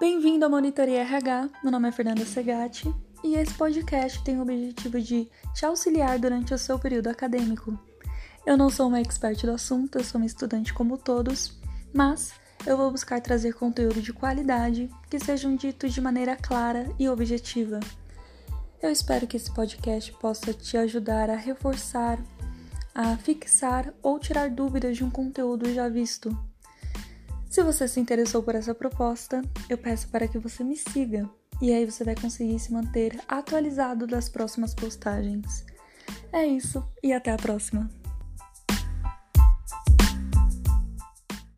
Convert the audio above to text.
Bem-vindo à Monitoria RH. Meu nome é Fernanda Segatti e esse podcast tem o objetivo de te auxiliar durante o seu período acadêmico. Eu não sou uma expert do assunto, eu sou uma estudante como todos, mas eu vou buscar trazer conteúdo de qualidade que sejam ditos de maneira clara e objetiva. Eu espero que esse podcast possa te ajudar a reforçar, a fixar ou tirar dúvidas de um conteúdo já visto. Se você se interessou por essa proposta, eu peço para que você me siga e aí você vai conseguir se manter atualizado das próximas postagens. É isso e até a próxima!